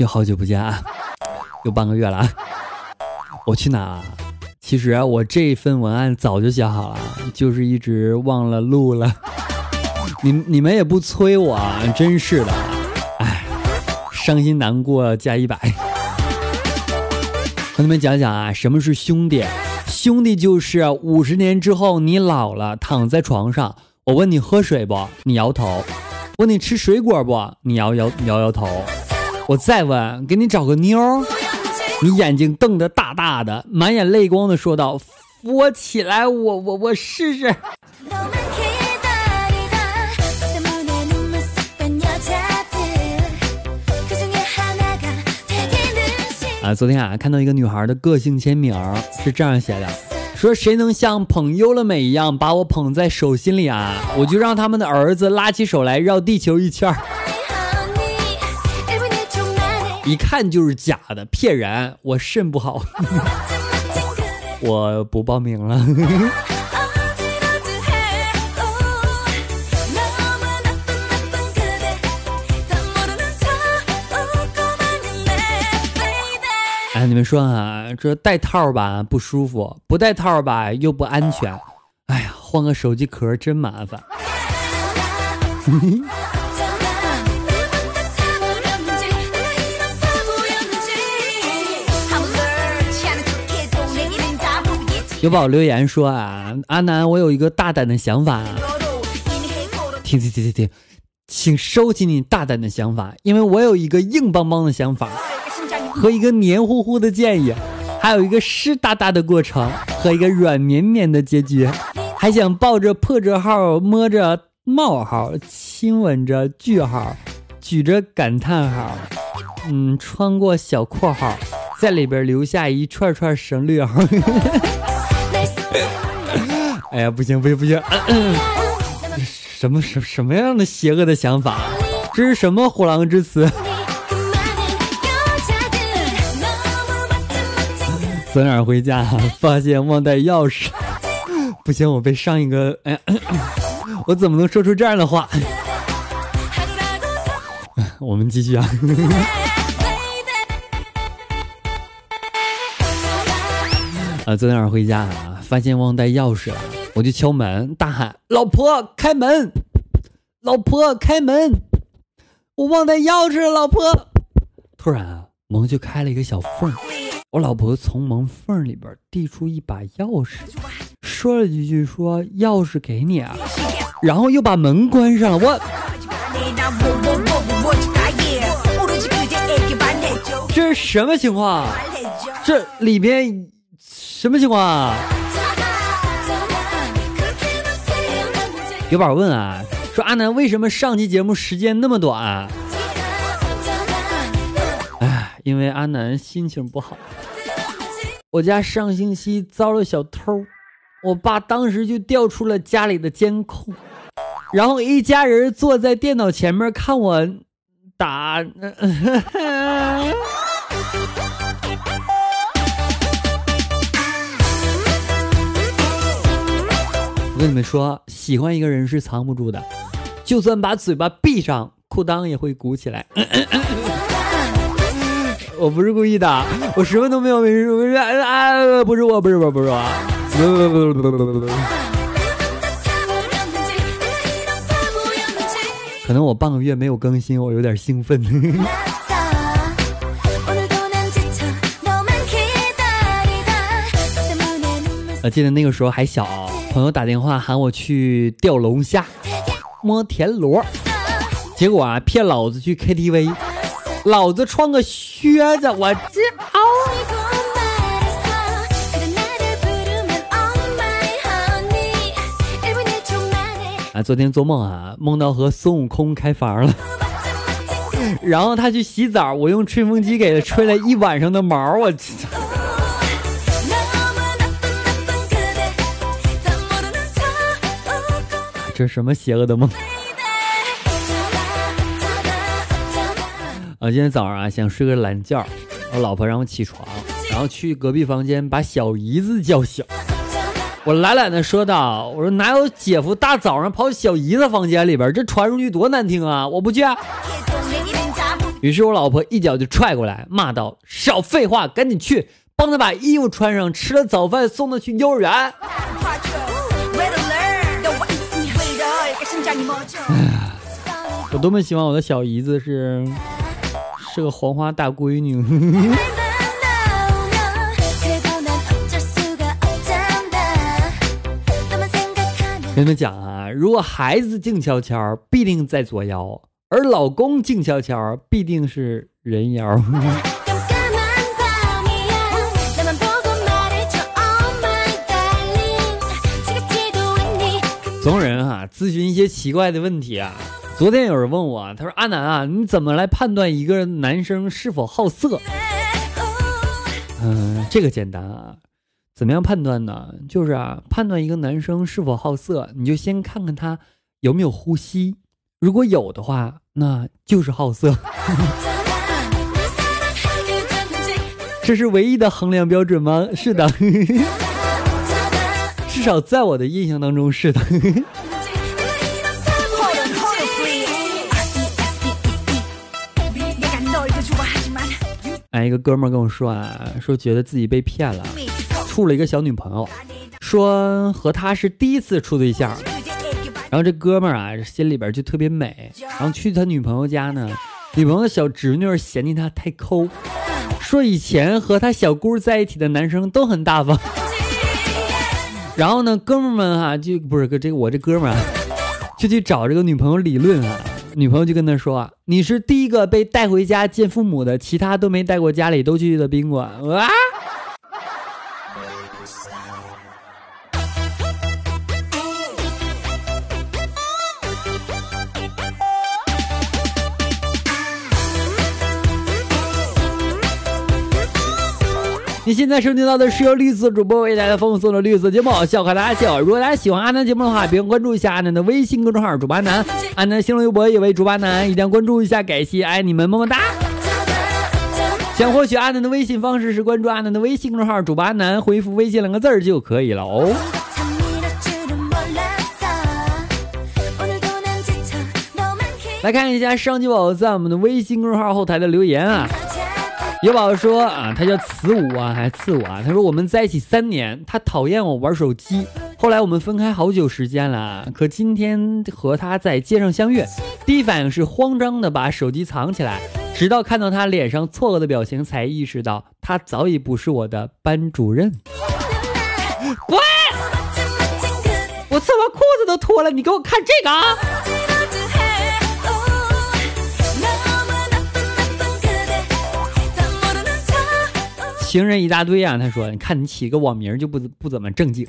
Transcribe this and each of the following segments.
又好久不见啊，有半个月了啊！我去哪？其实，我这份文案早就写好了，就是一直忘了录了。你你们也不催我，真是的，哎，伤心难过加一百。和你们讲讲啊，什么是兄弟？兄弟就是五十年之后你老了，躺在床上，我问你喝水不？你摇头。问你吃水果不？你摇摇摇摇头。我再问，给你找个妞儿，你眼睛瞪得大大的，满眼泪光的说道：“扶我起来，我我我试试。”啊，昨天啊，看到一个女孩的个性签名是这样写的，说谁能像捧优乐美一样把我捧在手心里啊，我就让他们的儿子拉起手来绕地球一圈儿。一看就是假的，骗人！我肾不好，我不报名了。哎，你们说啊，这戴套吧不舒服，不戴套吧又不安全。哎呀，换个手机壳真麻烦。有宝留言说啊，阿南，我有一个大胆的想法。停停停停停，请收起你大胆的想法，因为我有一个硬邦邦的想法，和一个黏糊糊的建议，还有一个湿哒哒的过程和一个软绵绵的结局，还想抱着破折号，摸着冒号，亲吻着句号，举着感叹号，嗯，穿过小括号，在里边留下一串串省略号。哎呀，不行不行不行！什么什什么样的邪恶的想法？这是什么虎狼之词？走哪儿回家？发现忘带钥匙。不行，我被上一个……哎，我怎么能说出这样的话？我们继续啊！啊，走哪儿回家？发现忘带钥匙了，我就敲门，大喊：“老婆开门！老婆开门！我忘带钥匙了，老婆！”突然啊，门就开了一个小缝，我老婆从门缝里边递出一把钥匙，说了几句：“说钥匙给你啊。”然后又把门关上了。我这是什么情况？这里边什么情况啊？有宝问啊，说阿南为什么上期节目时间那么短？哎，因为阿南心情不好。我家上星期遭了小偷，我爸当时就调出了家里的监控，然后一家人坐在电脑前面看我打。跟你们说，喜欢一个人是藏不住的，就算把嘴巴闭上，裤裆也会鼓起来。我不是故意的，我什么都没有，没事，没事啊！不是我，不是我，不是我。可能我半个月没有更新，我有点兴奋。我 记得那个时候还小。朋友打电话喊我去钓龙虾、摸田螺，结果啊骗老子去 KTV，老子穿个靴子，我这嗷！啊，昨天做梦啊，梦到和孙悟空开房了。然后他去洗澡，我用吹风机给他吹了一晚上的毛，我操这什么邪恶的梦？啊，今天早上啊想睡个懒觉，我老婆让我起床，然后去隔壁房间把小姨子叫醒。我懒懒的说道：“我说哪有姐夫大早上跑小姨子房间里边，这传出去多难听啊！我不去。”于是我老婆一脚就踹过来，骂道：“少废话，赶紧去帮他把衣服穿上，吃了早饭送他去幼儿园。” 我多么希望我的小姨子是是个黄花大闺女。跟你们讲啊，如果孩子静悄悄，必定在左腰；而老公静悄悄，必定是人妖。总有人咨询一些奇怪的问题啊。昨天有人问我，他说：“阿南啊，你怎么来判断一个男生是否好色？”嗯，这个简单啊。怎么样判断呢？就是啊，判断一个男生是否好色，你就先看看他有没有呼吸。如果有的话，那就是好色。这是唯一的衡量标准吗？是的，至少在我的印象当中是的。哎，一个哥们儿跟我说啊，说觉得自己被骗了。处了一个小女朋友，说和她是第一次处对象，然后这哥们儿啊心里边就特别美，然后去他女朋友家呢，女朋友的小侄女嫌弃他太抠，说以前和他小姑在一起的男生都很大方，然后呢哥们儿们哈就不是个这个我这哥们儿啊，就去找这个女朋友理论啊，女朋友就跟他说你是第一个被带回家见父母的，其他都没带过家里都去的宾馆啊。你现在收听到的是由绿色主播为大家奉送的绿色节目，笑看大家笑。如果大家喜欢阿南节目的话，别忘关注一下阿南的微信公众号“主播南”，阿南新浪微博也为“主播南”，一定要关注一下，感谢爱你们，么么哒。想获取阿南的微信方式是关注阿南的微信公众号“主播南”，回复“微信”两个字就可以了哦。来看一下上期宝在我们的微信公众号后台的留言啊。有宝说啊，他叫慈武啊，还刺我啊。他说我们在一起三年，他讨厌我玩手机。后来我们分开好久时间了，可今天和他在街上相遇，第一反应是慌张的把手机藏起来，直到看到他脸上错愕的表情，才意识到他早已不是我的班主任。滚！我怎么裤子都脱了？你给我看这个啊！情人一大堆啊！他说：“你看你起个网名就不不怎么正经。”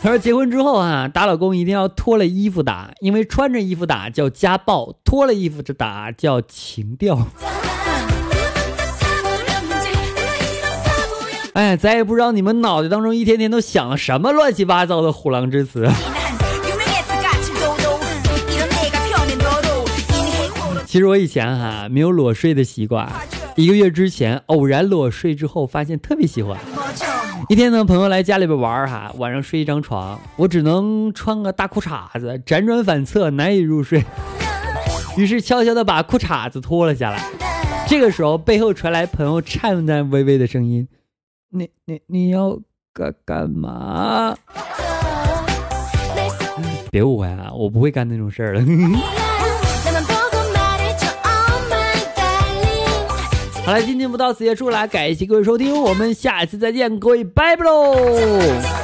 他说：“结婚之后啊，打老公一定要脱了衣服打，因为穿着衣服打叫家暴，脱了衣服这打叫情调。”哎，咱也不知道你们脑袋当中一天天都想了什么乱七八糟的虎狼之词。其实我以前哈没有裸睡的习惯。一个月之前，偶然裸睡之后，发现特别喜欢。一天呢，朋友来家里边玩哈，晚上睡一张床，我只能穿个大裤衩子，辗转反侧，难以入睡。于是悄悄的把裤衩子脱了下来。这个时候，背后传来朋友颤颤巍巍的声音：“你你你要干干嘛？”别误会啊，我不会干那种事儿了。好了，今天不到此结束了，感谢各位收听，我们下期再见，各位拜拜喽。